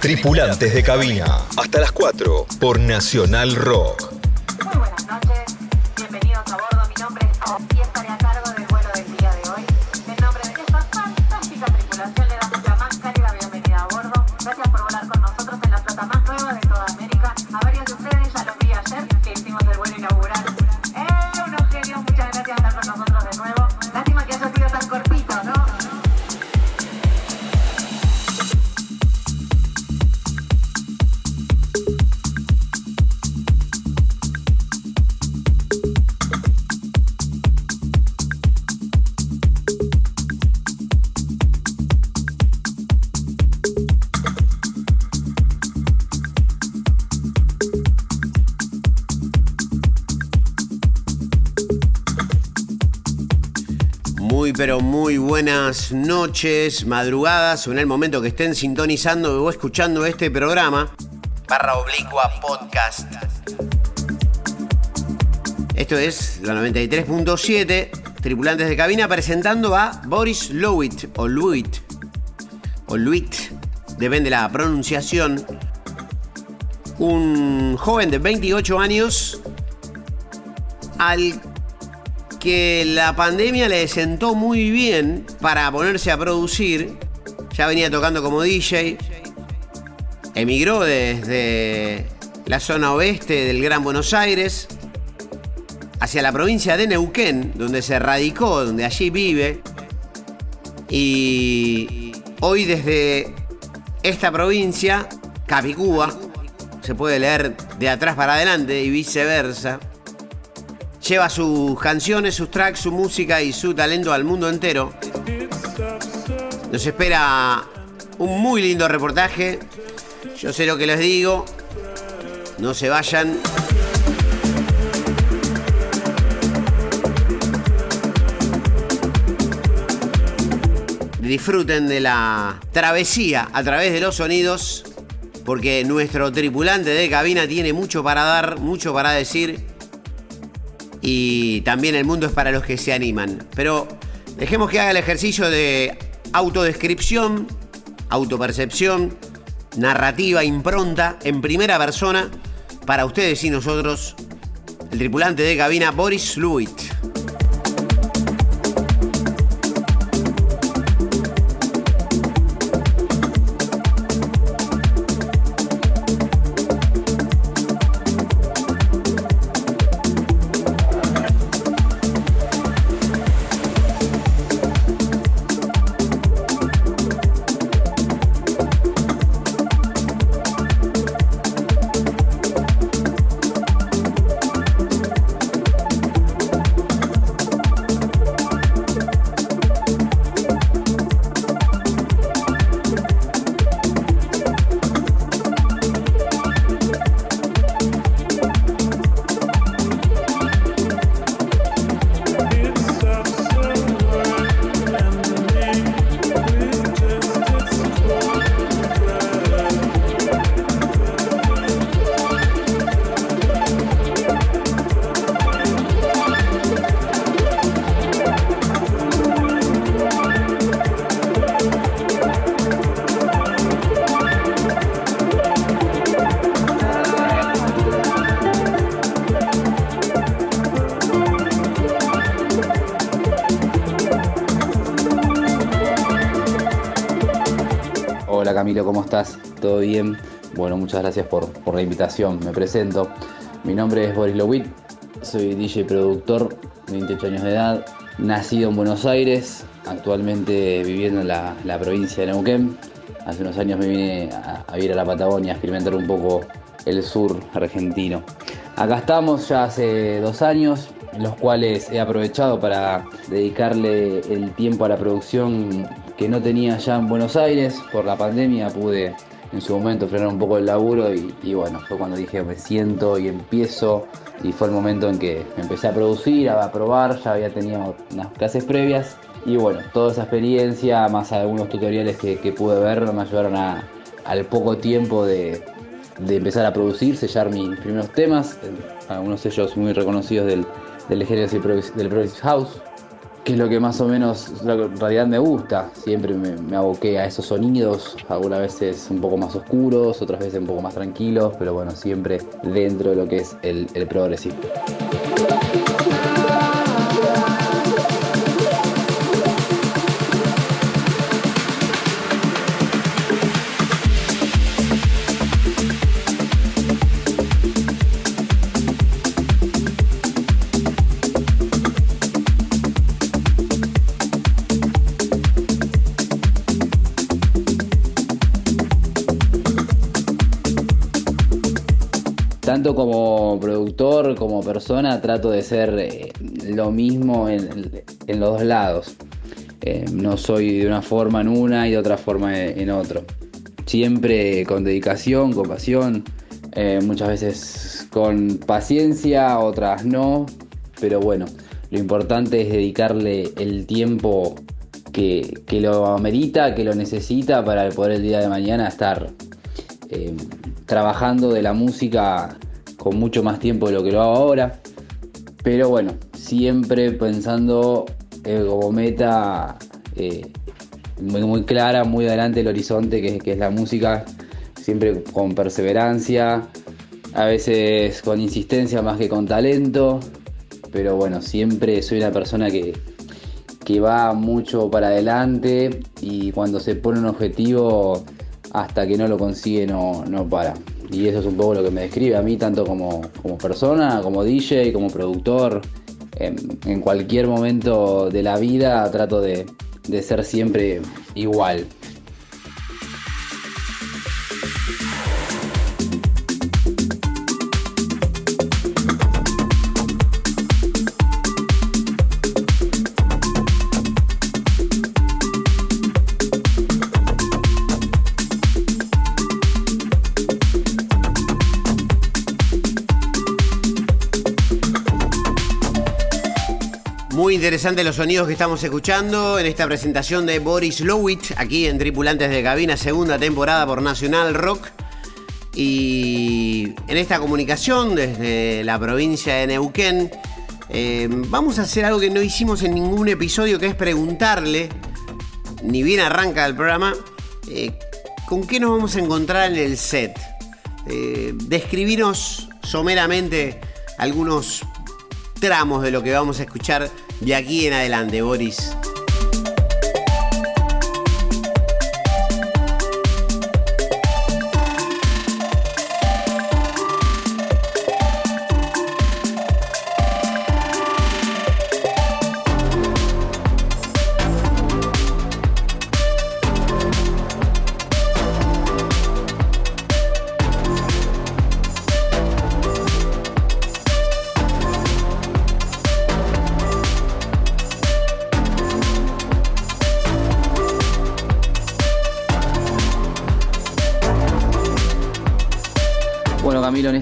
Tripulantes de cabina. Hasta las 4 por Nacional Rock. Buenas noches, madrugadas o en el momento que estén sintonizando o escuchando este programa. Barra oblicua podcast. Esto es la 93.7, tripulantes de cabina presentando a Boris Lowitt o Luit o Luit, depende la pronunciación. Un joven de 28 años al que la pandemia le sentó muy bien para ponerse a producir. Ya venía tocando como DJ. Emigró desde la zona oeste del Gran Buenos Aires hacia la provincia de Neuquén, donde se radicó, donde allí vive. Y hoy desde esta provincia, Capicúa, se puede leer de atrás para adelante y viceversa lleva sus canciones, sus tracks, su música y su talento al mundo entero. Nos espera un muy lindo reportaje. Yo sé lo que les digo. No se vayan. Disfruten de la travesía a través de los sonidos, porque nuestro tripulante de cabina tiene mucho para dar, mucho para decir y también el mundo es para los que se animan. Pero dejemos que haga el ejercicio de autodescripción, autopercepción, narrativa, impronta en primera persona para ustedes y nosotros, el tripulante de cabina Boris Luit. Camilo, ¿cómo estás? ¿Todo bien? Bueno, muchas gracias por, la invitación. Me presento. Mi nombre es Boris Lowit, soy DJ productor, 28 años de edad, nacido en Buenos Aires, actualmente viviendo en la, provincia de Neuquén. Hace unos años me vine a, a vivir a la Patagonia, a experimentar un poco el sur argentino. Acá estamos ya hace dos años, los cuales he aprovechado para dedicarle el tiempo a la producción que no tenía ya en Buenos Aires. Por la pandemia pude en su momento frenar un poco el laburo y, bueno, fue cuando dije me siento y empiezo y fue el momento en que empecé a producir, a probar, ya había tenido unas clases previas y bueno, toda esa experiencia más algunos tutoriales que, pude ver me ayudaron a, al poco tiempo de, empezar a producir, sellar mis primeros temas, algunos sellos muy reconocidos del, del del Progressive House, que es lo que más o menos, en realidad me gusta. Siempre me, me aboqué a esos sonidos, algunas veces un poco más oscuros, otras veces un poco más tranquilos, pero bueno, siempre dentro de lo que es el, el progresivo. Tanto como productor como persona trato de ser eh, lo mismo en, en, los dos lados. Eh, no soy de una forma en una y de otra forma en otro. Siempre con dedicación, con pasión, eh, muchas veces con paciencia, otras no, pero bueno, lo importante es dedicarle el tiempo que, que lo amerita, que lo necesita para poder el día de mañana estar trabajando de la música con mucho más tiempo de lo que lo hago ahora. Pero bueno, siempre pensando eh, como meta eh, muy, muy, clara, muy adelante el horizonte que, que es la música, siempre con perseverancia, a veces con insistencia más que con talento, pero bueno, siempre soy una persona que, que va mucho para adelante y cuando se pone un objetivo hasta que no lo consigue no, no para. Y eso es un poco lo que me describe a mí, tanto como, como persona, como DJ, como productor. En, en, cualquier momento de la vida trato de, de ser siempre igual. Interesantes los sonidos que estamos escuchando en esta presentación de Boris Lowitz, aquí en Tripulantes de Cabina, segunda temporada por Nacional Rock. Y en esta comunicación desde la provincia de Neuquén, eh, vamos a hacer algo que no hicimos en ningún episodio, que es preguntarle, ni bien arranca el programa, eh, con qué nos vamos a encontrar en el set. Eh, someramente algunos tramos de lo que vamos a escuchar de aquí en adelante, Boris.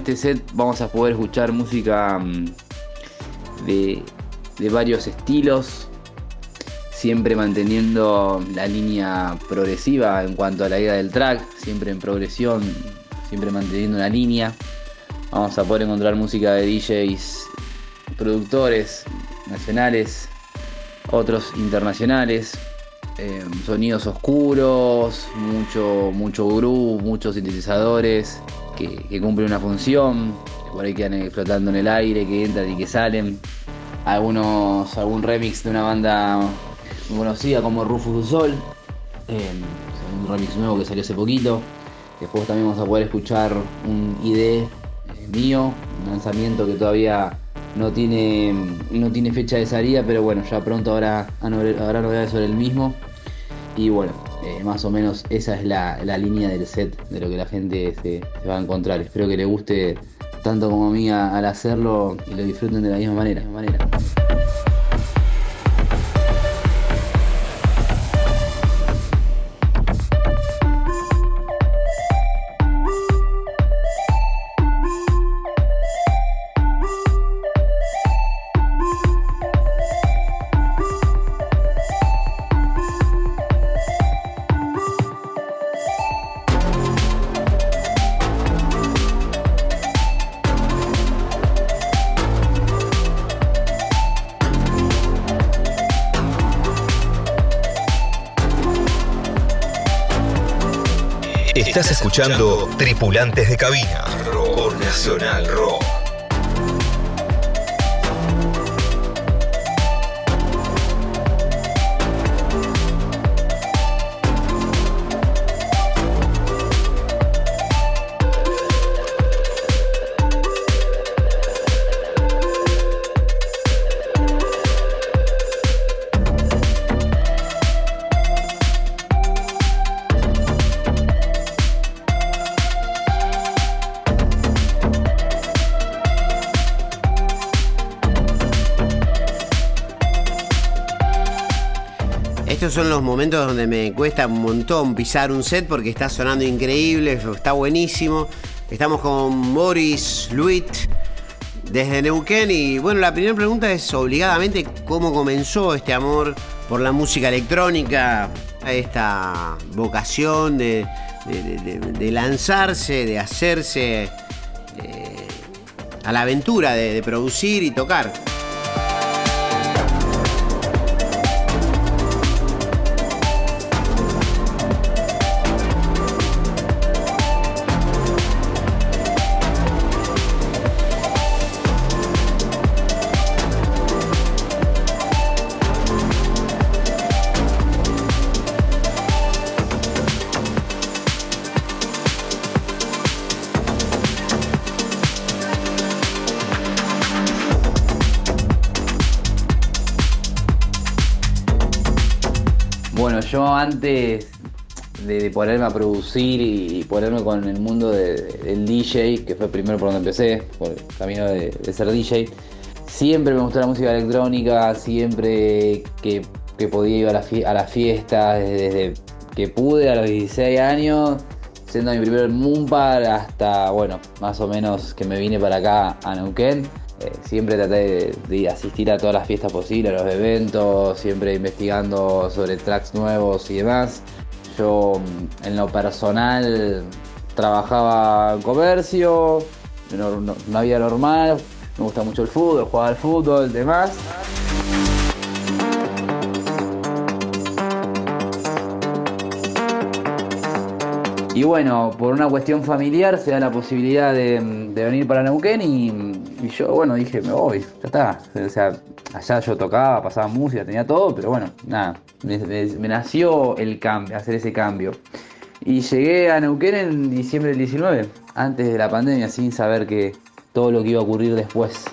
Este set vamos a poder escuchar música de, de, varios estilos, siempre manteniendo la línea progresiva en cuanto a la idea del track, siempre en progresión, siempre manteniendo una línea. Vamos a poder encontrar música de DJs, productores nacionales, otros internacionales, eh, sonidos oscuros, mucho, mucho groove, muchos sintetizadores que, que cumplen una función, que por ahí quedan flotando en el aire, que entran y que salen. Algunos, algún remix de una banda muy conocida como Rufus Sol, eh, un remix nuevo que salió hace poquito. Después también vamos a poder escuchar un ID eh, mío, un lanzamiento que todavía no tiene, no tiene fecha de salida, pero bueno, ya pronto habrá, habrá novedades sobre el mismo. Y bueno, eh, más o menos esa es la, la, línea del set de lo que la gente se, va a encontrar. Espero que le guste tanto como a mí al hacerlo y lo disfruten. De la misma manera. Estás escuchando Tripulantes de Cabina. Son los momentos donde me cuesta un montón pisar un set porque está sonando increíble, está buenísimo. Estamos con Boris Luit desde Neuquén y bueno, la primera pregunta es obligadamente cómo comenzó este amor por la música electrónica, esta vocación de, lanzarse, de hacerse eh, a la aventura de producir y tocar. Yo antes de, ponerme a producir y, ponerme con el mundo de- del DJ, que fue primero por donde empecé, por el camino de, ser DJ, siempre me gustó la música electrónica, siempre que, podía ir a la, fie- a la fiesta, desde, desde que pude a los 16 años, siendo mi primer Moonpar hasta, bueno, más o menos que me vine para acá a Neuquén. Eh, siempre traté de, asistir a todas las fiestas posibles, a los eventos, siempre investigando sobre tracks nuevos y demás. Yo mm, en lo personal trabajaba en comercio, no, no- vida normal, me gusta mucho el fútbol, jugaba al fútbol, demás. Y bueno, por una cuestión familiar se da la posibilidad de, de venir para Neuquén y, y yo, bueno, dije, me voy, ya está. O sea, allá yo tocaba, pasaba música, tenía todo, pero bueno, nada, me, nació el cambio, hacer ese cambio. Y llegué a Neuquén en diciembre del 19, antes de la pandemia, sin saber que todo lo que iba a ocurrir después.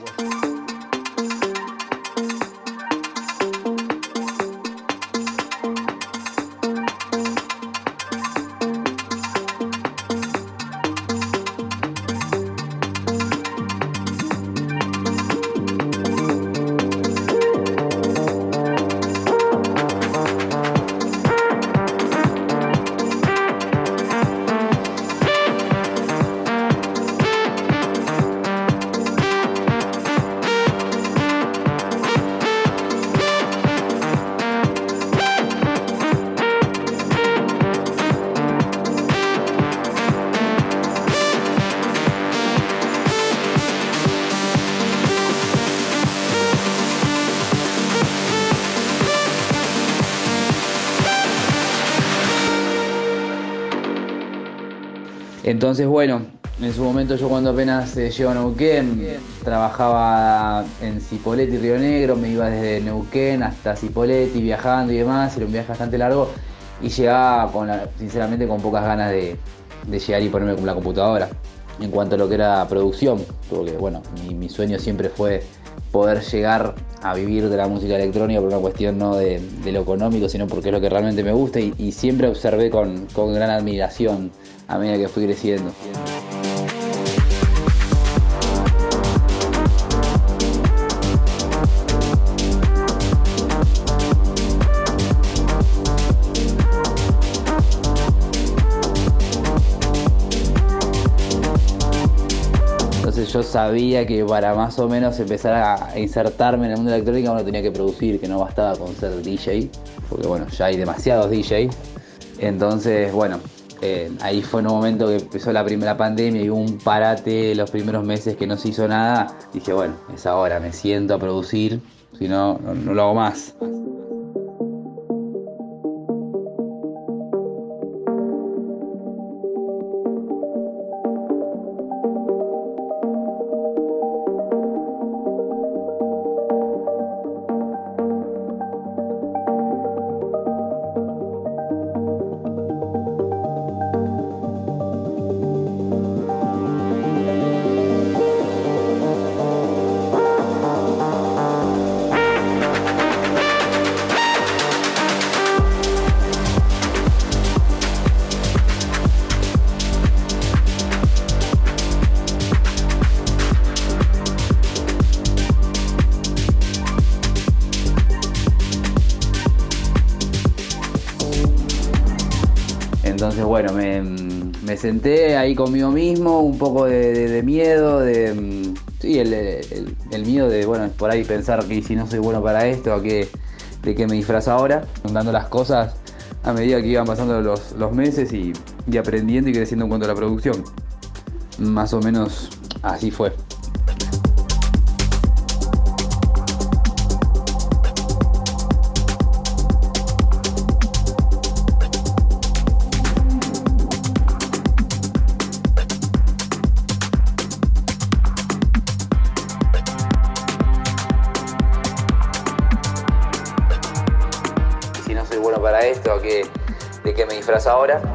Entonces, bueno, en su momento yo cuando apenas eh, llego a Neuquén, trabajaba en Cipolletti Río Negro, me iba desde Neuquén hasta Cipolletti viajando y demás, era un viaje bastante largo y llegaba sinceramente con pocas ganas de, llegar y ponerme con la computadora. En cuanto a lo que era producción, porque bueno, mi sueño siempre fue poder llegar a vivir de la música electrónica por una cuestión no de, lo económico, sino porque es lo que realmente me gusta y, y siempre observé con, con gran admiración a medida que fui creciendo. Sabía que para más o menos empezar a insertarme en el mundo de la electrónica uno tenía que producir, que no bastaba con ser DJ, porque bueno, ya hay demasiados DJ. Entonces, bueno, eh, ahí fue en un momento que empezó la primera pandemia y hubo un parate los primeros meses que no se hizo nada. Dije, bueno, es ahora, me siento a producir, si no, no, no lo hago más. Senté ahí conmigo mismo, un poco de, miedo, de. Mm, sí, el, miedo de, bueno, por ahí pensar que si no soy bueno para esto, de qué me disfrazo ahora, dando las cosas a medida que iban pasando los, meses y, y aprendiendo y creciendo en cuanto a la producción. Más o menos así fue. Ahora.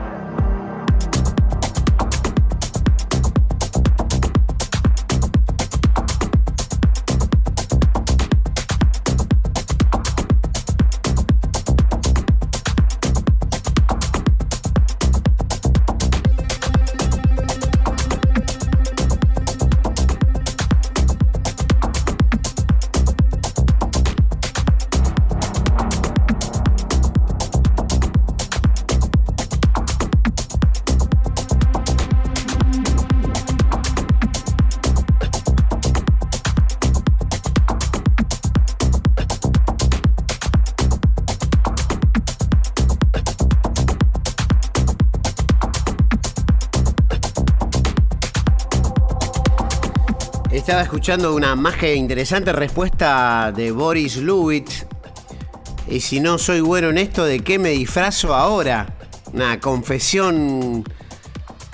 Estaba escuchando una más que interesante respuesta de Boris Lewitt. Y si no soy bueno en esto, ¿de qué me disfrazo ahora? Una confesión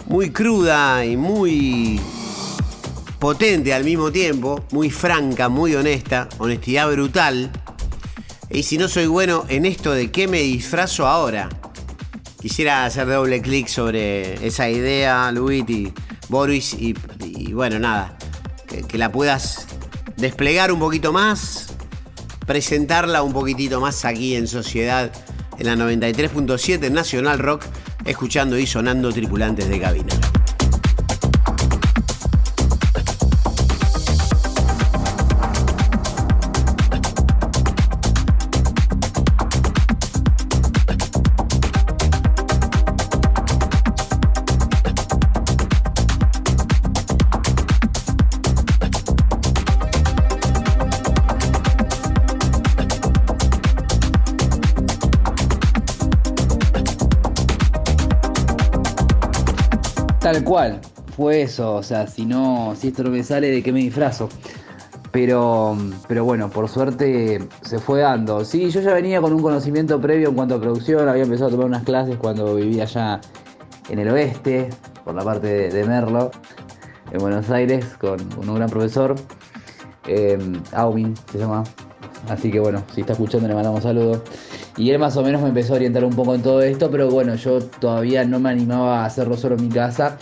muy cruda y muy potente al mismo tiempo, muy franca, muy honesta, honestidad brutal. Y si no soy bueno en esto, ¿de qué me disfrazo ahora? Quisiera hacer doble clic sobre esa idea, Luis y Boris, y bueno, nada que, la puedas desplegar un poquito más, presentarla un poquitito más aquí en Sociedad, en la 93.7 Nacional Rock, escuchando y sonando tripulantes de cabina. Cual, fue eso, o sea, si no, si esto no me sale, ¿de qué me disfrazo? Pero, pero bueno, por suerte se fue dando. Sí, yo ya venía con un conocimiento previo en cuanto a producción, había empezado a tomar unas clases cuando vivía allá en el oeste, por la parte de, Merlo, en Buenos Aires, con un gran profesor, eh, se llama. Así que bueno, si está escuchando le mandamos saludos. Y él más o menos me empezó a orientar un poco en todo esto, pero bueno, yo todavía no me animaba a hacerlo solo en mi casa.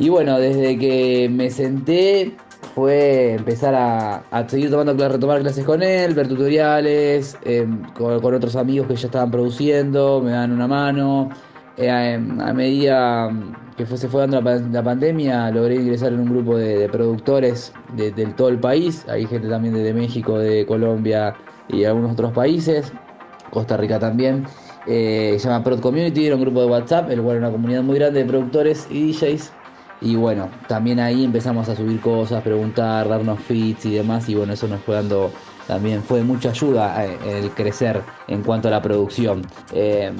Y bueno, desde que me senté fue empezar a, seguir tomando retomar clases con él, ver tutoriales, em, con, otros amigos que ya estaban produciendo, me dan una mano. Eh, em, a medida que se fue dando la, pandemia, logré ingresar en un grupo de, productores de, todo el país. Hay gente también de México, de Colombia y algunos otros países. Costa Rica también. Eh, se llama Prod Community, era un grupo de WhatsApp, el cual era una comunidad muy grande de productores y DJs. Y bueno, también ahí empezamos a subir cosas, preguntar, darnos feeds y demás. Y bueno, eso nos fue dando también fue de mucha ayuda eh, el crecer en cuanto a la producción. Eh,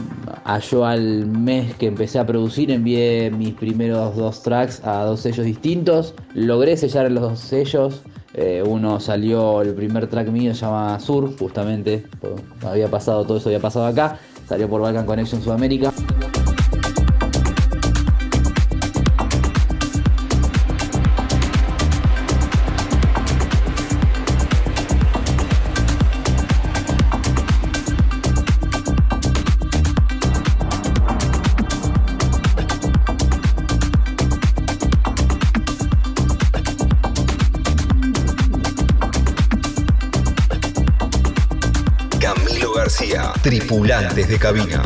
yo al mes que empecé a producir envié mis primeros dos tracks a dos sellos distintos. Logré sellar los dos sellos. Eh, uno salió, el primer track mío se llama Sur, justamente, había pasado, todo eso había pasado acá, salió por Balkan Connection Sudamérica. Volantes cabina.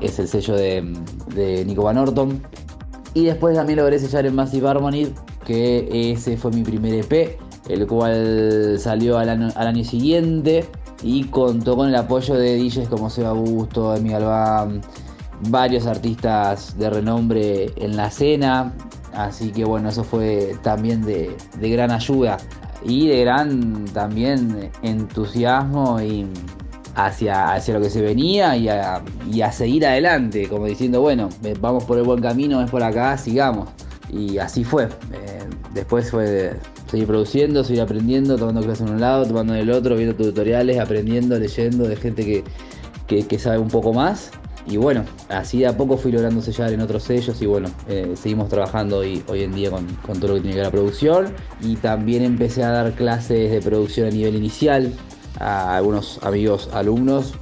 Es el sello de, de Nico Van Orton. Y después también logré sellar en Massive Harmony que ese fue mi primer EP, el cual salió al año, al año siguiente y contó con el apoyo de DJs como Seba Busto, Emi Galván, varios artistas de renombre en la escena. Así que bueno, eso fue también de, de gran ayuda y de gran también entusiasmo y hacia, hacia lo que se venía y a, y a seguir adelante, como diciendo, bueno, eh, vamos por el buen camino, es por acá, sigamos. Y así fue. Eh, después fue seguir produciendo, seguir aprendiendo, tomando clases en un lado, tomando en el otro, viendo tutoriales, aprendiendo, leyendo de gente que, que, sabe un poco más. Y bueno, así de a poco fui logrando sellar en otros sellos y bueno, eh, seguimos trabajando hoy, hoy en día con, con todo lo que tiene que ver la producción. Y también empecé a dar clases de producción a nivel inicial a algunos amigos alumnos.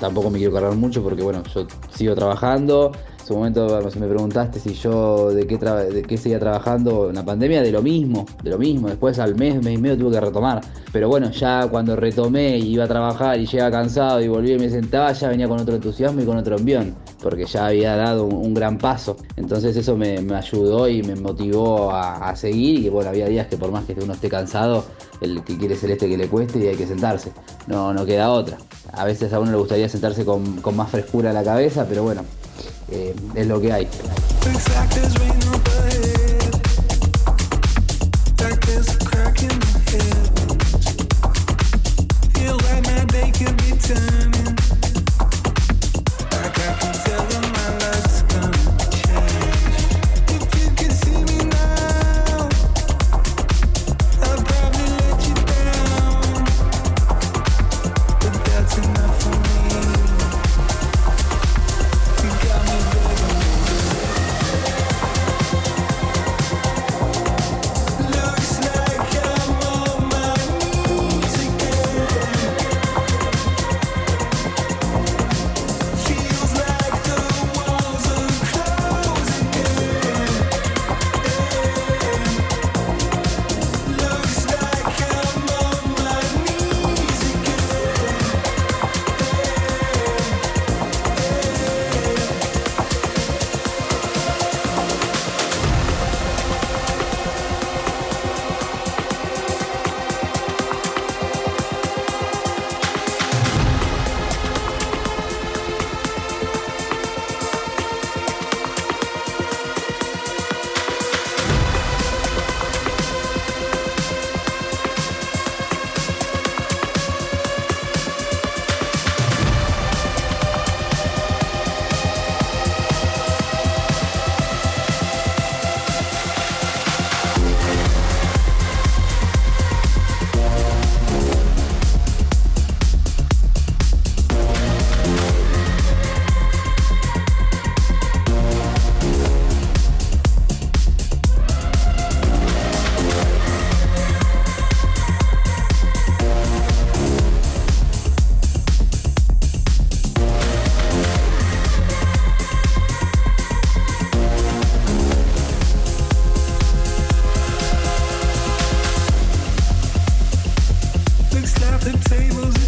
Tampoco me quiero cargar mucho porque bueno, yo sigo trabajando. En su momento me preguntaste si yo de qué, de qué seguía trabajando en la pandemia, de lo mismo, de lo mismo. Después al mes, mes y medio tuve que retomar. Pero bueno, ya cuando retomé y iba a trabajar y llegaba cansado y volví y me sentaba, ya venía con otro entusiasmo y con otro envión, porque ya había dado un, gran paso. Entonces eso me, ayudó y me motivó a, a seguir y bueno, había días que por más que uno esté cansado, el que quiere ser este que le cueste y hay que sentarse. No, no queda otra. A veces a uno le gustaría sentarse con, con más frescura en la cabeza, pero bueno, eh, es lo que hay. Tables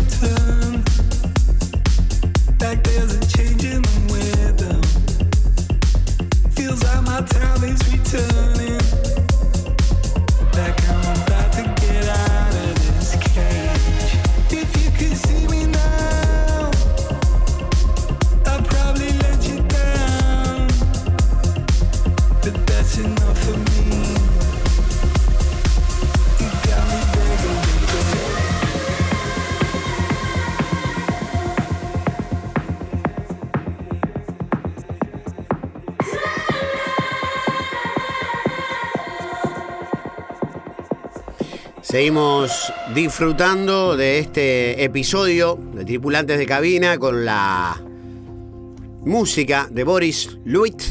Seguimos disfrutando de este episodio de Tripulantes de Cabina con la música de Boris Luit,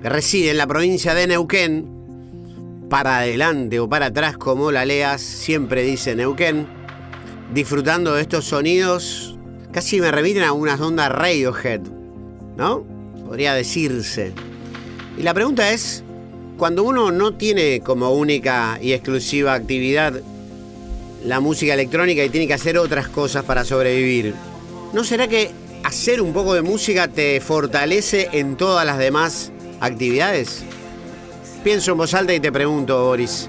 que reside en la provincia de Neuquén. Para adelante o para atrás, como la leas, siempre dice Neuquén. Disfrutando de estos sonidos, casi me remiten a unas ondas Radiohead, ¿no? Podría decirse. Y la pregunta es, cuando uno no tiene como única y exclusiva actividad la música electrónica y tiene que hacer otras cosas para sobrevivir, ¿no será que hacer un poco de música te fortalece en todas las demás actividades? Pienso en voz alta y te pregunto, Boris.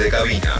De cabina.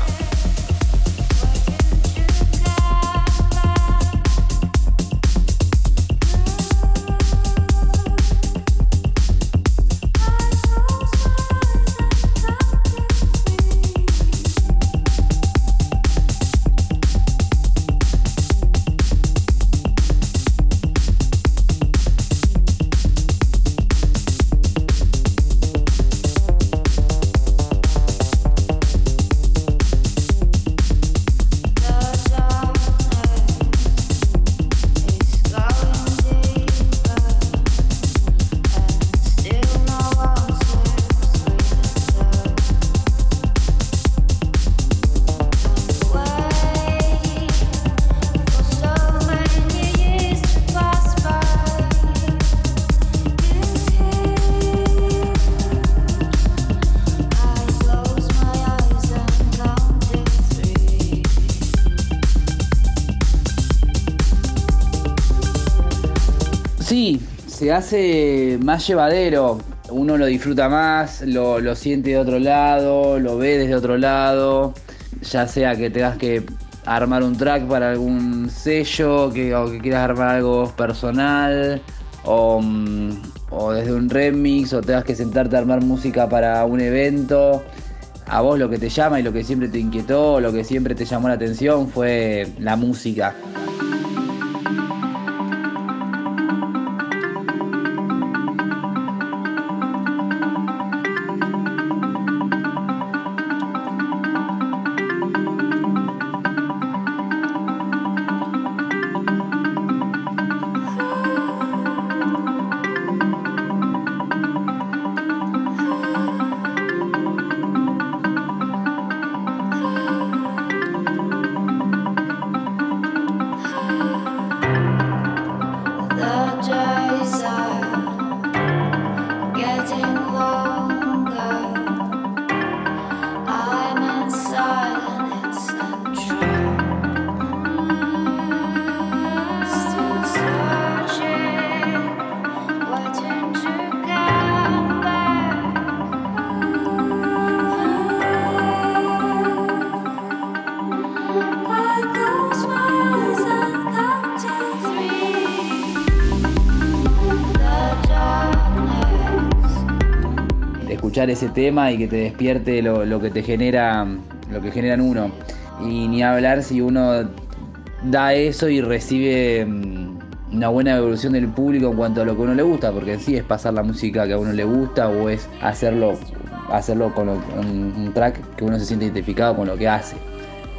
Hace más llevadero. Uno lo disfruta más, lo, lo siente de otro lado, lo ve desde otro lado. Ya sea que tengas que armar un track para algún sello, que, o que quieras armar algo personal, o, mm, o desde un remix, o tengas que sentarte a armar música para un evento. A vos lo que te llama y lo que siempre te inquietó, lo que siempre te llamó la atención fue la música. Ese tema y que te despierte lo, que te genera lo que genera en uno y ni hablar si uno da eso y recibe mm, una buena evolución del público en cuanto a lo que a uno le gusta, porque en sí es pasar la música que a uno le gusta o es hacerlo, hacerlo con un, track que uno se siente identificado con lo que hace.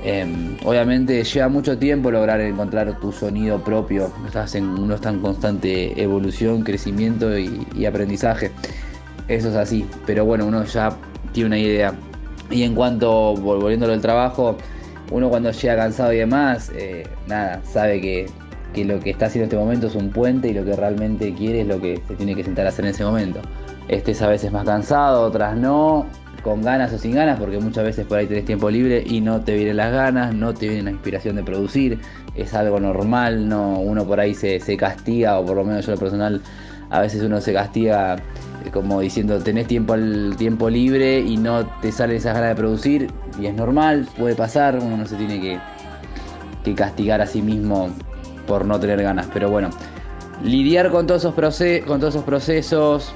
Em, obviamente lleva mucho tiempo lograr encontrar tu sonido propio, estás en, uno está en constante evolución, crecimiento y aprendizaje. Eso es así, pero bueno, uno ya tiene una idea. Y en cuanto, vol- volviéndolo al trabajo, uno cuando llega cansado y demás, eh, nada, sabe que, que lo que está haciendo en este momento es un puente y lo que realmente quiere es lo que se tiene que sentar a hacer en ese momento. Estés a veces más cansado, otras no, con ganas o sin ganas, porque muchas veces por ahí tenés tiempo libre y no te vienen las ganas, no te viene la inspiración de producir, es algo normal, no, uno por ahí se, se castiga, o por lo menos yo lo personal, a veces uno se castiga como diciendo tenés tiempo tiempo libre y no te salen esas ganas de producir, y es normal, puede pasar, uno no se tiene que, que castigar a sí mismo por no tener ganas, pero bueno, lidiar con todos esos, con todos esos procesos,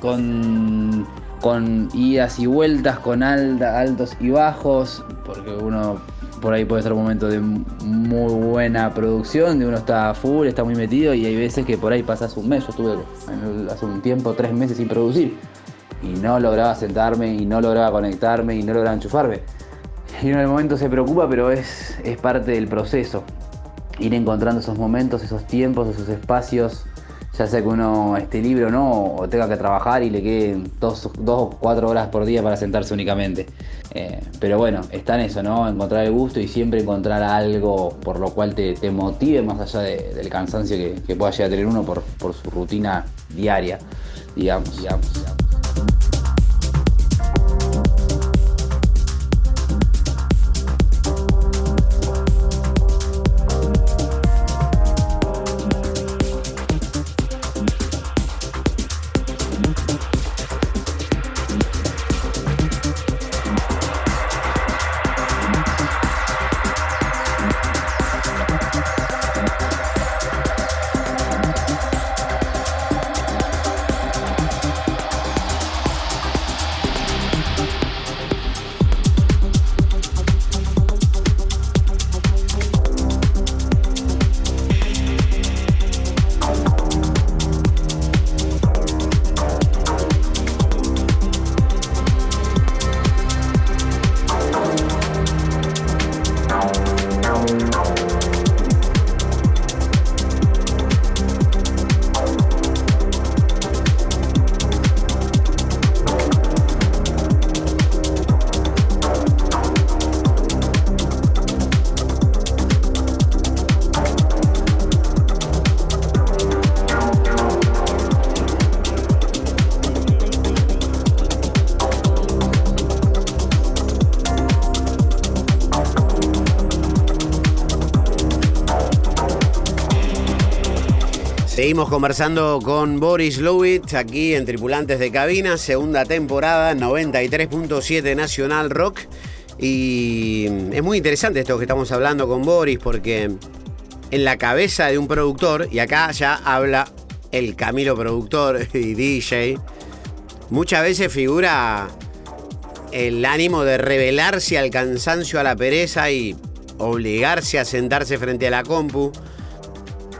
con, con idas y vueltas, con altos y bajos, porque uno por ahí puede ser un momento de muy buena producción, de uno está full, está muy metido y hay veces que por ahí pasas un mes, yo estuve hace un tiempo, tres meses sin producir y no lograba sentarme y no lograba conectarme y no lograba enchufarme. Y en el momento se preocupa, pero es, es parte del proceso. Ir encontrando esos momentos, esos tiempos, esos espacios, ya sea que uno esté libre o no, o tenga que trabajar y le queden dos, dos o cuatro horas por día para sentarse únicamente. Eh, pero bueno, está en eso, ¿no? Encontrar el gusto y siempre encontrar algo por lo cual te, te motive más allá de- del cansancio que, que pueda llegar a tener uno por, por su rutina diaria, digamos, digamos, digamos. Seguimos conversando con Boris Lowitz aquí en Tripulantes de Cabina, segunda temporada, 93.7 Nacional Rock. Y es muy interesante esto que estamos hablando con Boris porque en la cabeza de un productor, y acá ya habla el Camilo productor y DJ, muchas veces figura el ánimo de rebelarse al cansancio, a la pereza y obligarse a sentarse frente a la compu.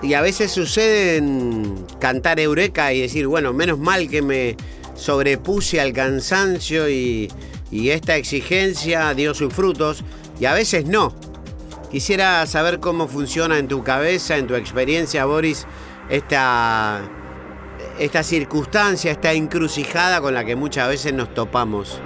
Y a veces sucede en cantar Eureka y decir, bueno, menos mal que me sobrepuse al cansancio y, esta exigencia dio sus frutos. Y a veces no. Quisiera saber cómo funciona en tu cabeza, en tu experiencia, Boris, esta, esta circunstancia, esta encrucijada con la que muchas veces nos topamos.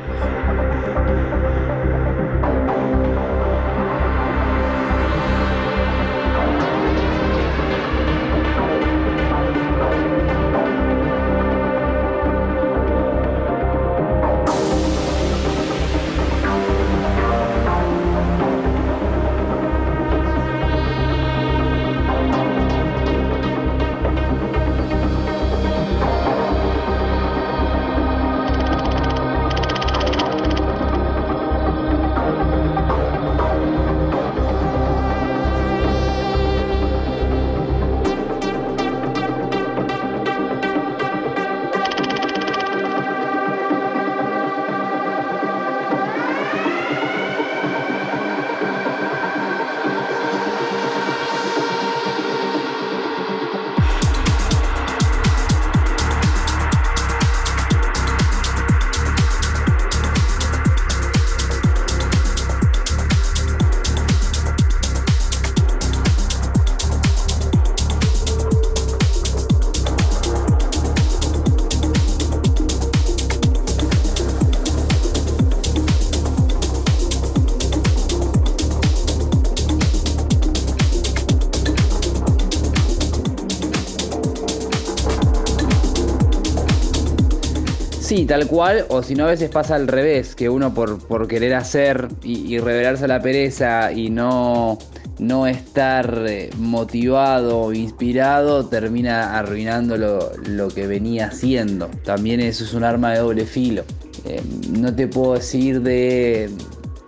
Sí, tal cual, o si no a veces pasa al revés, que uno por, querer hacer y, revelarse a la pereza y no, no estar eh, motivado o inspirado termina arruinando lo, que venía haciendo. También eso es un arma de doble filo. Eh, no te puedo decir de...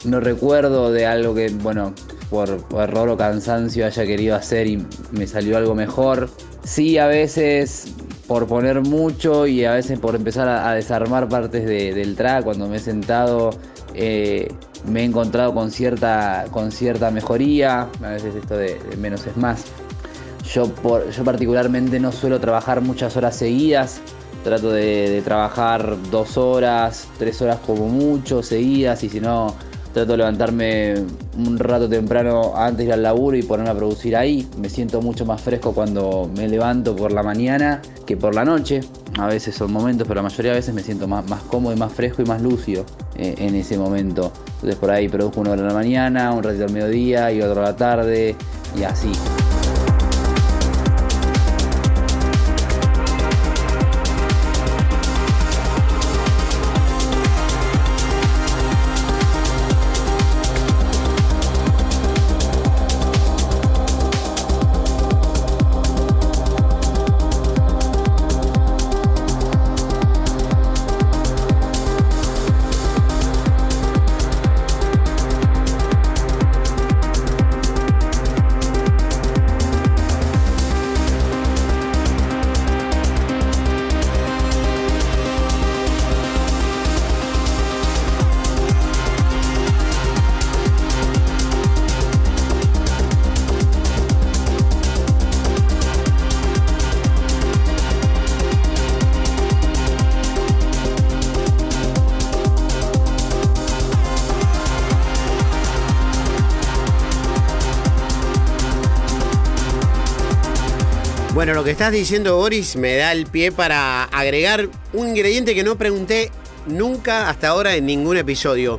No recuerdo de algo que, bueno, por, por error o cansancio haya querido hacer y me salió algo mejor. Sí, a veces por poner mucho y a veces por empezar a, desarmar partes de- del track cuando me he sentado eh, me he encontrado con cierta, con cierta mejoría, a veces esto de, menos es más. Yo, por, yo particularmente no suelo trabajar muchas horas seguidas, trato de trabajar dos horas, tres horas como mucho seguidas y si no trato de levantarme un rato temprano antes de ir al laburo y ponerme a producir ahí. Me siento mucho más fresco cuando me levanto por la mañana que por la noche. A veces son momentos, pero la mayoría de veces me siento más, más cómodo y más fresco y más lúcido eh, en ese momento. Entonces por ahí produzco una hora en la mañana, un ratito al mediodía y otro a la tarde y así. Lo que estás diciendo, Boris, me da el pie para agregar un ingrediente que no pregunté nunca hasta ahora en ningún episodio.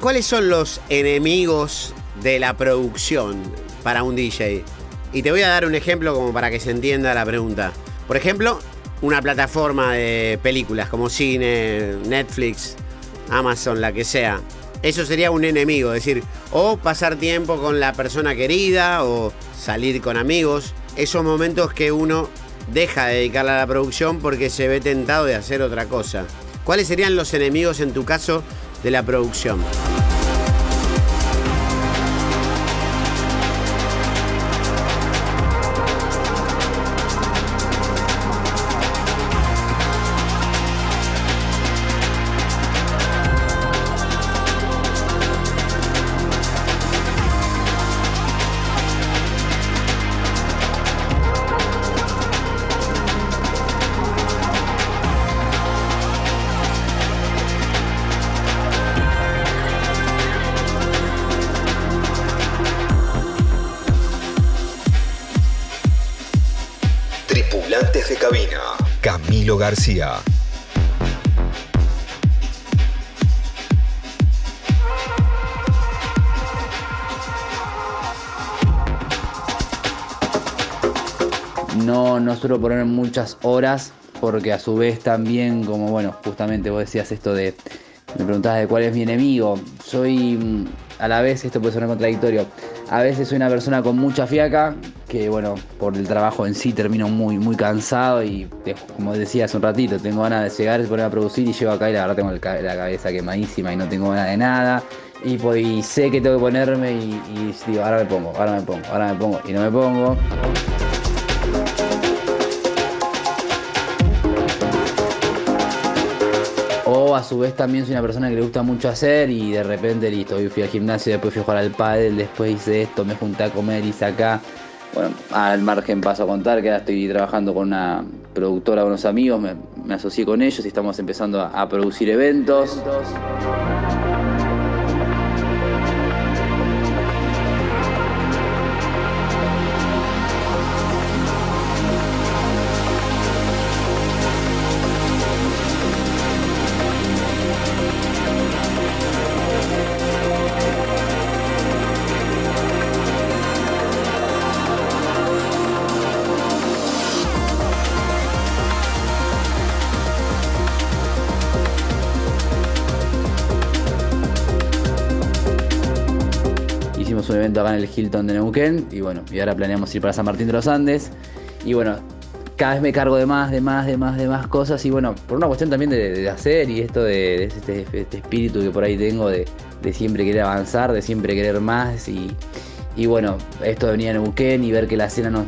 ¿Cuáles son los enemigos de la producción para un DJ? Y te voy a dar un ejemplo como para que se entienda la pregunta. Por ejemplo, una plataforma de películas como cine, Netflix, Amazon, la que sea. Eso sería un enemigo, es decir, o pasar tiempo con la persona querida o salir con amigos. Esos momentos que uno deja de dedicarle a la producción porque se ve tentado de hacer otra cosa. ¿Cuáles serían los enemigos en tu caso de la producción? Cabina. Camilo García. No, no suelo poner muchas horas porque a su vez también, como bueno, justamente vos decías esto de, me preguntabas de cuál es mi enemigo. Soy, mm, a la vez, esto puede sonar contradictorio, a veces soy una persona con mucha fiaca, que bueno, por el trabajo en sí termino muy, muy cansado y como decía hace un ratito, tengo ganas de llegar, poner a producir y llego acá y la verdad tengo la cabeza quemadísima y no tengo ganas de nada. Y, pues, sé que tengo que ponerme y, digo, ahora me pongo, ahora me pongo, ahora me pongo y no me pongo. O a su vez también soy una persona que le gusta mucho hacer y de repente listo, hoy fui al gimnasio, después fui a jugar al pádel, después hice esto, me junté a comer, hice acá. Bueno, al margen paso a contar que ahora estoy trabajando con una productora, unos amigos, me, asocié con ellos y estamos empezando a, producir eventos. evento el Hilton de Neuquén. Y bueno, y ahora planeamos ir para San Martín de los Andes. Y bueno, cada vez me cargo de más, de más, de más, de más cosas. Y bueno, por una cuestión también de, hacer y esto de, este, este espíritu que por ahí tengo de, de siempre querer avanzar, de siempre querer más. Y, y bueno, esto de venir a Neuquén y ver que la escena no,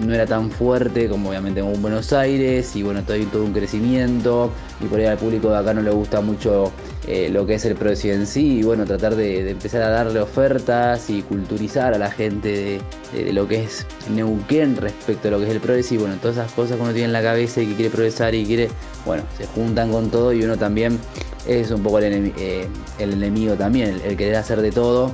no era tan fuerte como obviamente en Buenos Aires y bueno, hay todo un crecimiento y por ahí al público de acá no le gusta mucho eh, lo que es el Proci en sí y bueno, tratar de, empezar a darle ofertas y culturizar a la gente de, lo que es Neuquén respecto a lo que es el Proci y bueno, todas esas cosas que uno tiene en la cabeza y que quiere progresar y quiere, bueno, se juntan con todo y uno también es un poco el, eh, el enemigo también, el querer hacer de todo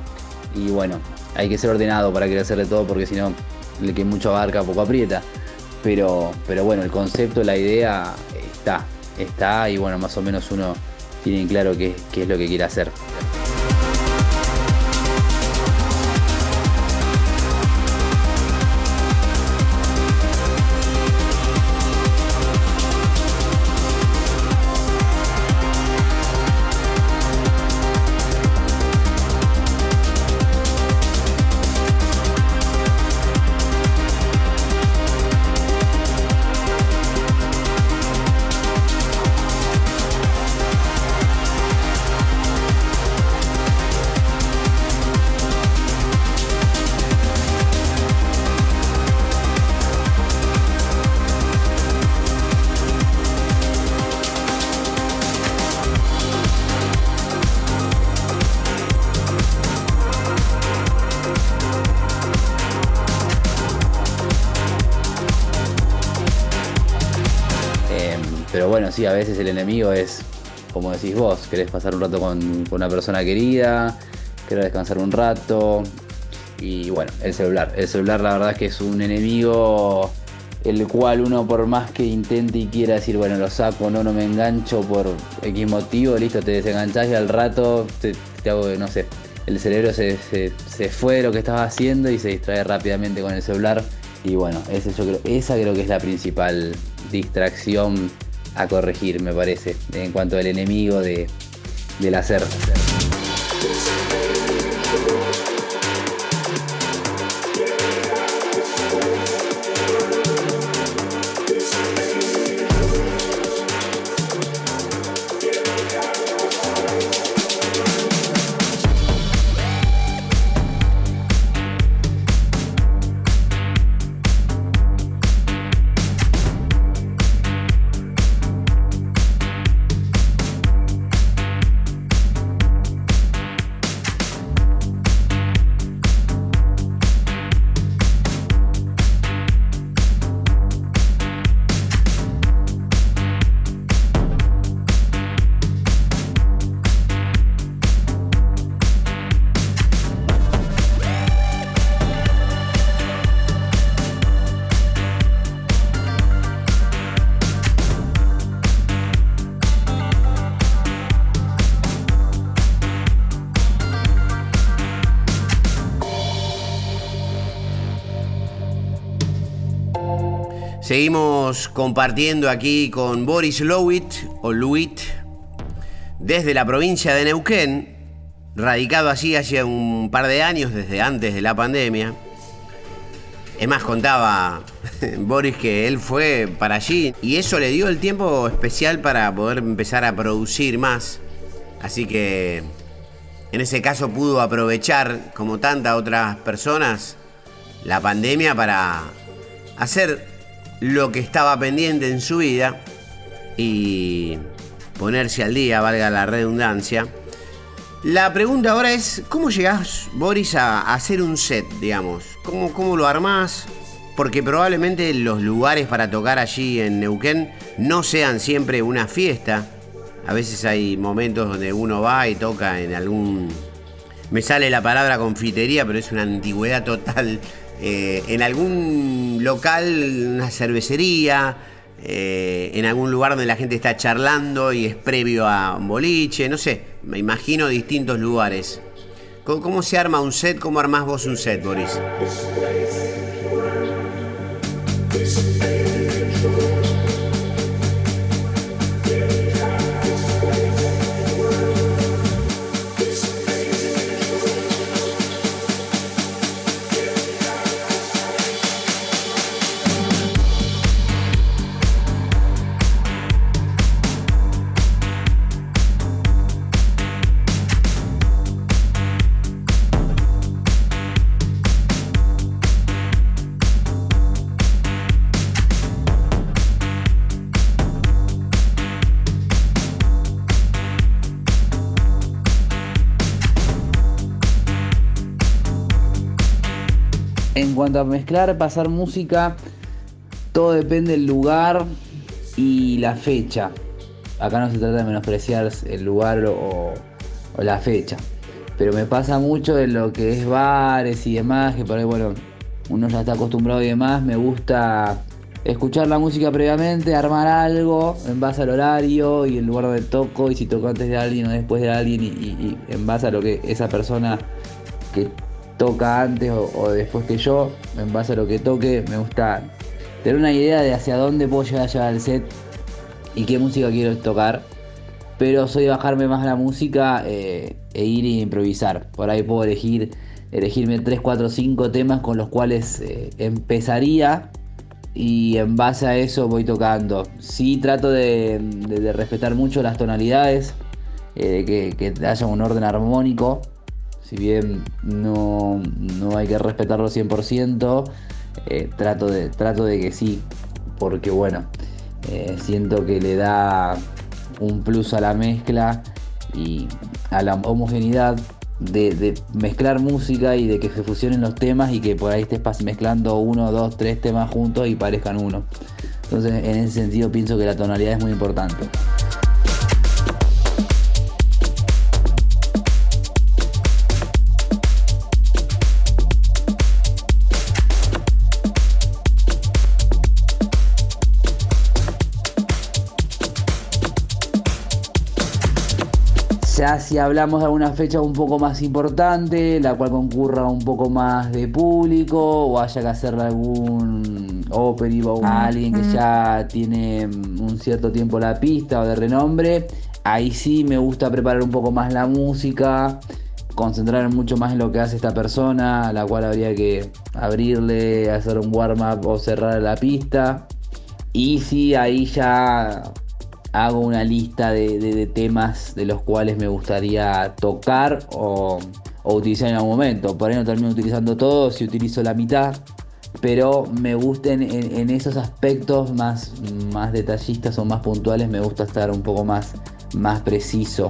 y bueno, hay que ser ordenado para querer hacer de todo porque si no, el que mucho abarca poco aprieta. Pero, pero bueno, el concepto, la idea está, está y bueno, más o menos uno tiene claro qué, qué es lo que quiere hacer. Veces el enemigo es, como decís vos, querés pasar un rato con, una persona querida, querés descansar un rato. Y bueno, el celular. El celular la verdad es que es un enemigo el cual uno por más que intente y quiera decir, bueno, lo saco, no, no me engancho por X motivo, listo, te desenganchás y al rato te, hago, no sé, el cerebro se, se- se fue de lo que estaba haciendo y se distrae rápidamente con el celular. Y bueno, ese yo creo, esa creo que es la principal distracción a corregir, me parece, en cuanto al enemigo de, del hacer. Seguimos compartiendo aquí con Boris Lowit o Luit desde la provincia de Neuquén, radicado allí hace un par de años, desde antes de la pandemia. Es más, contaba Boris que él fue para allí y eso le dio el tiempo especial para poder empezar a producir más. Así que en ese caso pudo aprovechar, como tantas otras personas, la pandemia para hacer lo que estaba pendiente en su vida y ponerse al día, valga la redundancia. La pregunta ahora es, ¿cómo llegás, Boris, a, hacer un set, digamos? ¿Cómo, ¿Cómo lo armás? Porque probablemente los lugares para tocar allí en Neuquén no sean siempre una fiesta. A veces hay momentos donde uno va y toca en algún... Me sale la palabra confitería, pero es una antigüedad total. Eh, en algún local, una cervecería, eh, en algún lugar donde la gente está charlando y es previo a un boliche, no sé, me imagino distintos lugares. ¿Cómo, cómo se arma un set? ¿Cómo armás vos un set, Boris? Mezclar, pasar música, todo depende del lugar y la fecha. Acá no se trata de menospreciar el lugar o, la fecha. Pero me pasa mucho en lo que es bares y demás, que por ahí, bueno, uno ya está acostumbrado y demás. Me gusta escuchar la música previamente, armar algo en base al horario y el lugar donde toco y si toco antes de alguien o después de alguien y- y en base a lo que esa persona que toca antes o, después que yo, en base a lo que toque, me gusta tener una idea de hacia dónde puedo llegar a llevar set y qué música quiero tocar. Pero soy de bajarme más la música eh, e ir e improvisar. Por ahí puedo elegir, elegirme 3, 4, 5 temas con los cuales eh, empezaría y en base a eso voy tocando. Sí trato de, de- de respetar mucho las tonalidades, eh, que, que haya un orden armónico. Si bien no, no hay que respetarlo 100%, eh, trato, de, trato de que sí, porque bueno, eh, siento que le da un plus a la mezcla y a la homogeneidad de, de mezclar música y de que se fusionen los temas y que por ahí estés mezclando uno, dos, tres temas juntos y parezcan uno. Entonces en ese sentido pienso que la tonalidad es muy importante. Si hablamos de alguna fecha un poco más importante, la cual concurra un poco más de público, o haya que hacerle algún opening o a alguien que ya tiene mm, un cierto tiempo la pista o de renombre, ahí sí me gusta preparar un poco más la música, concentrar mucho más en lo que hace esta persona, a la cual habría que abrirle, hacer un warm-up o cerrar la pista. Y sí, ahí ya hago una lista de, temas de los cuales me gustaría tocar o, utilizar en algún momento. Por ahí no termino utilizando todo, si utilizo la mitad. Pero me gusta en, en- en esos aspectos más, más detallistas o más puntuales, me gusta estar un poco más, más preciso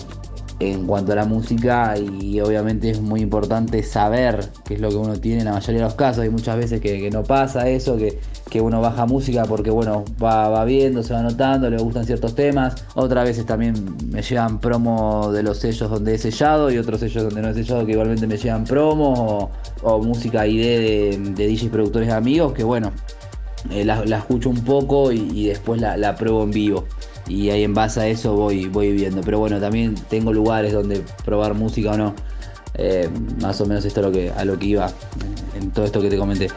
en cuanto a la música y obviamente es muy importante saber qué es lo que uno tiene en la mayoría de los casos. Hay muchas veces que, que no pasa eso, que, que uno baja música porque bueno, va, va viendo, se va notando, le gustan ciertos temas. Otras veces también me llegan promo de los sellos donde he sellado y otros sellos donde no he sellado que igualmente me llegan promos o, música ID de, de DJs productores amigos que bueno, eh, la, escucho un poco y, después la, la pruebo en vivo. Y ahí en base a eso voy, voy viendo. Pero bueno, también tengo lugares donde probar música o no. Eh, más o menos esto es lo que, a lo que iba en todo esto que te comenté.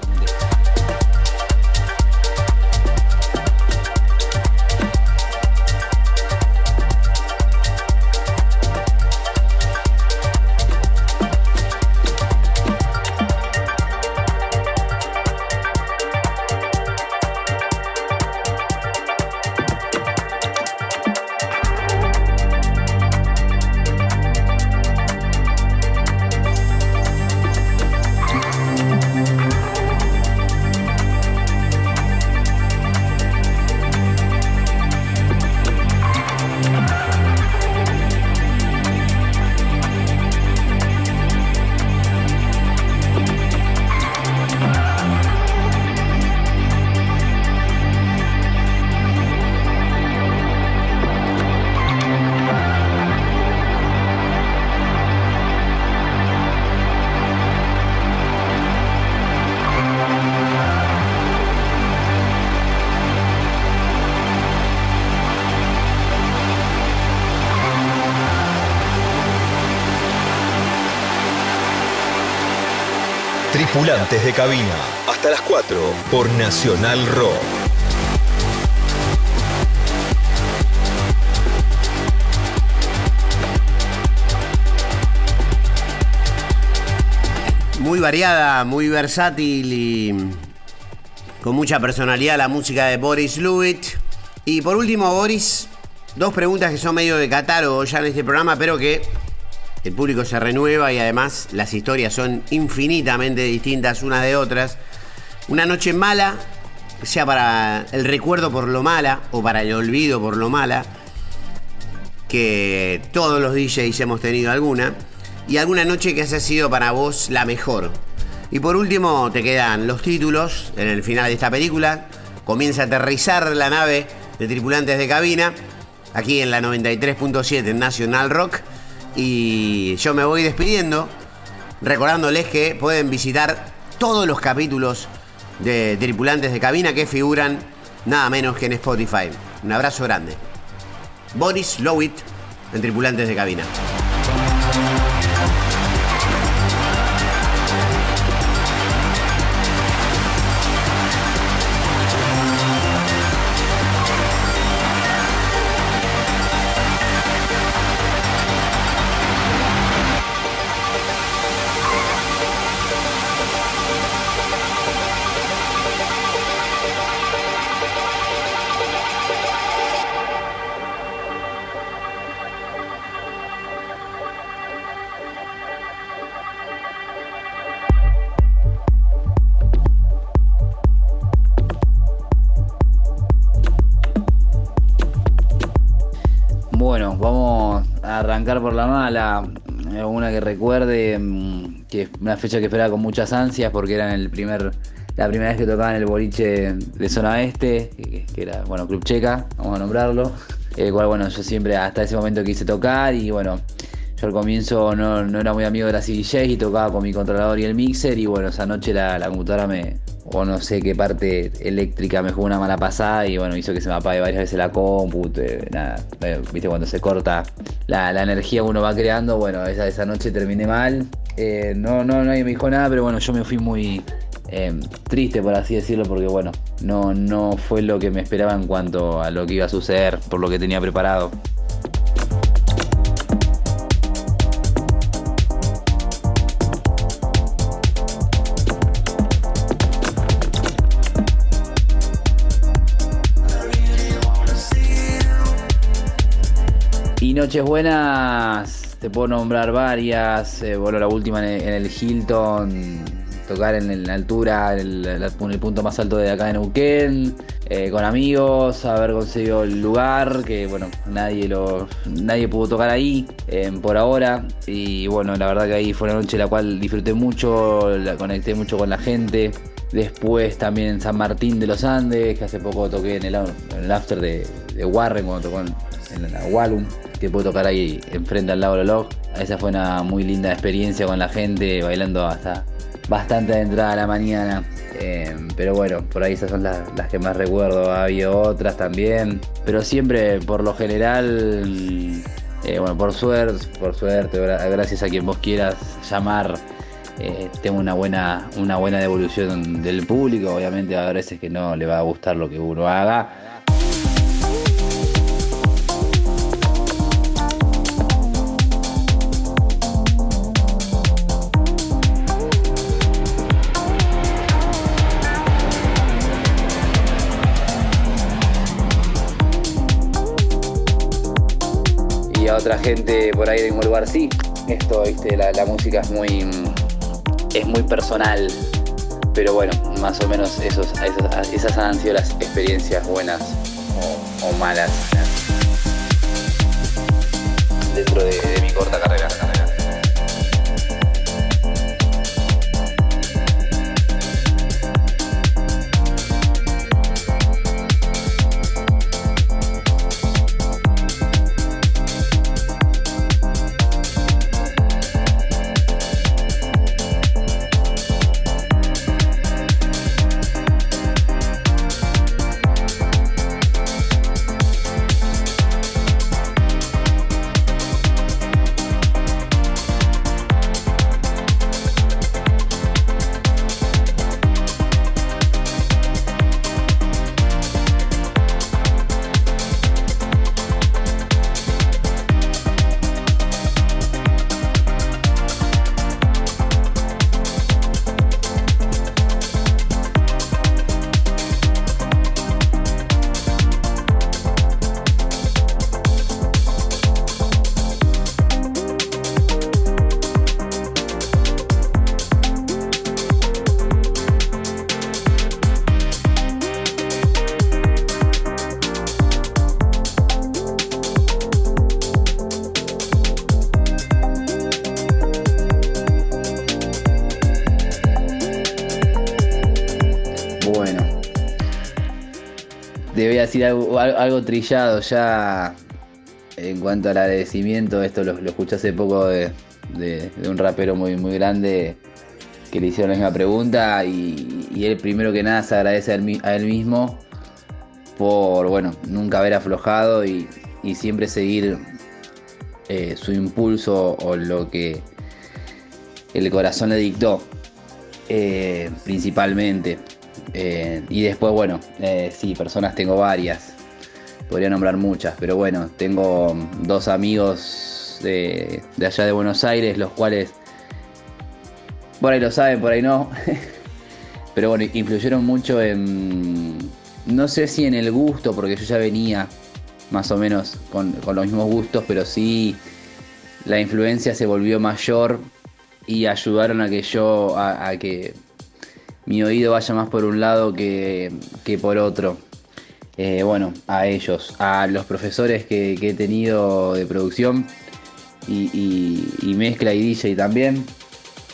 Tripulantes de cabina. Hasta las 4 por Nacional Rock. Muy variada, muy versátil y con mucha personalidad la música de Boris Lewitt. Y por último, Boris, dos preguntas que son medio de catálogo ya en este programa, pero que el público se renueva y además las historias son infinitamente distintas unas de otras. Una noche mala, sea para el recuerdo por lo mala o para el olvido por lo mala, que todos los DJs hemos tenido alguna, y alguna noche que haya sido para vos la mejor. Y por último te quedan los títulos en el final de esta película. Comienza a aterrizar la nave de tripulantes de cabina, aquí en la 93.7 en National Rock. Y yo me voy despidiendo, recordándoles que pueden visitar todos los capítulos de tripulantes de cabina que figuran nada menos que en Spotify. Un abrazo grande. Boris Lowitt en tripulantes de cabina. Por la mala. Eh, Una que recuerde mm, que es una fecha que esperaba con muchas ansias porque era el primer, la primera vez que tocaba en el boliche de zona este, que, era bueno Club Checa, vamos a nombrarlo. El cual bueno, yo siempre hasta ese momento quise tocar y bueno, yo al comienzo no, no era muy amigo de la CDJ y tocaba con mi controlador y el mixer y bueno, esa noche la, la computadora me, o no sé qué parte eléctrica me jugó una mala pasada y bueno, hizo que se me apague varias veces la compu, nada, eh, viste cuando se corta la, la energía uno va creando, bueno, esa, esa noche terminé mal, Eh, no, no, nadie me dijo nada, pero bueno, yo me fui muy eh, triste por así decirlo, porque bueno, no, no fue lo que me esperaba en cuanto a lo que iba a suceder, por lo que tenía preparado. Noches buenas, te puedo nombrar varias. eh, bueno, la última en el, Hilton, tocar en, la altura, en el, punto más alto de acá de Neuquén, eh, con amigos, haber conseguido el lugar, que bueno, nadie lo nadie pudo tocar ahí eh, por ahora. Y bueno, la verdad que ahí fue una noche la cual disfruté mucho, la conecté mucho con la gente. Después también en San Martín de los Andes, que hace poco toqué en el, after de, de Warren, cuando tocó en, en la Wallum, que puedo tocar ahí enfrente al lado del log. Esa fue una muy linda experiencia con la gente, bailando hasta bastante de entrada a la mañana. Eh, pero bueno, por ahí esas son las, las que más recuerdo. Ha habido otras también. Pero siempre, por lo general, eh, bueno, por suerte, por suerte, gra- gracias a quien vos quieras llamar, eh, tengo una buena, una buena devolución del público. Obviamente a veces que no le va a gustar lo que uno haga. Otra gente por ahí del mismo lugar sí. Esto, viste, la, música es muy es muy personal. Pero bueno, más o menos esos, esas, han sido las experiencias buenas o, malas dentro de, de mi corta carrera. Algo, al- algo trillado ya en cuanto al agradecimiento. Esto lo, lo escuché hace poco de, un rapero muy, muy grande que le hicieron la misma pregunta y, y él primero que nada se agradece a él, mismo por, bueno, nunca haber aflojado y, y siempre seguir eh, su impulso o lo que el corazón le dictó, eh, principalmente. Eh, y después, bueno, eh, sí, personas tengo varias, podría nombrar muchas, pero bueno, tengo dos amigos de, allá de Buenos Aires, los cuales por ahí lo saben, por ahí no. Pero bueno, influyeron mucho en. No sé si en el gusto, porque yo ya venía más o menos con, los mismos gustos, pero sí la influencia se volvió mayor y ayudaron a que yo. a que mi oído vaya más por un lado que, que por otro. Eh, bueno, a ellos, a los profesores que, he tenido de producción y, y- mezcla y DJ también.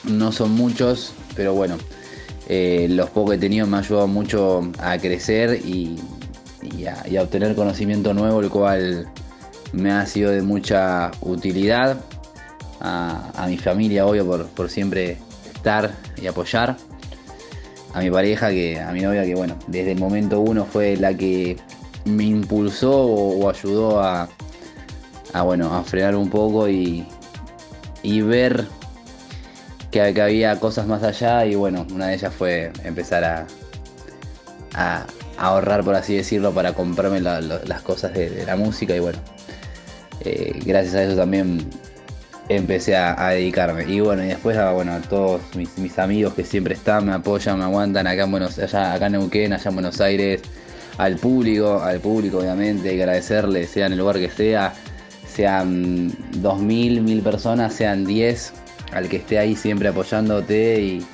No son muchos, pero bueno, eh, los pocos que he tenido me han ayudado mucho a crecer y, a, obtener conocimiento nuevo, el cual me ha sido de mucha utilidad. A, mi familia, obvio, por siempre estar y apoyar. A mi pareja, que, a mi novia, que bueno, desde el momento uno fue la que me impulsó o, ayudó a, a, bueno, a frenar un poco y, y ver que, que había cosas más allá y bueno, una de ellas fue empezar a, a, ahorrar, por así decirlo, para comprarme la- la- las cosas de, de la música y bueno, eh, gracias a eso también empecé a, dedicarme. Y bueno, y después a, bueno, a todos mis, amigos que siempre están, me apoyan, me aguantan acá en Buenos allá, acá en Neuquén, allá en Buenos Aires, al público, al público obviamente, hay que agradecerle, sea en el lugar que sea, sean 2.000, 1.000 personas, sean 10, al que esté ahí siempre apoyándote y,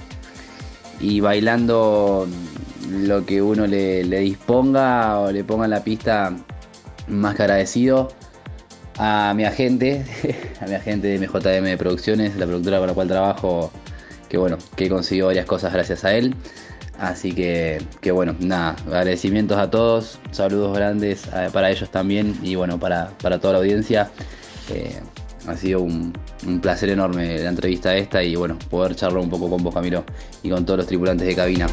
y bailando lo que uno le, le disponga o le ponga en la pista, más que agradecido. A mi agente, a mi agente de MJM Producciones, la productora con la cual trabajo, que bueno, que consiguió varias cosas gracias a él. Así que, que bueno, nada, agradecimientos a todos, saludos grandes eh, para ellos también y bueno, para, para toda la audiencia. Eh, ha sido un, un placer enorme la entrevista esta y bueno, poder charlar un poco con vos, Camilo, y con todos los tripulantes de cabina.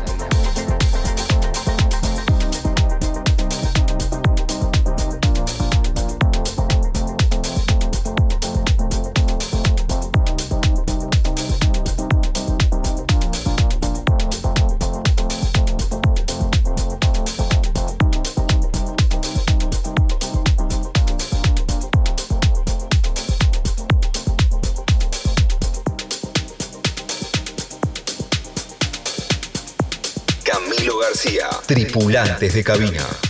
Tripulantes de cabina.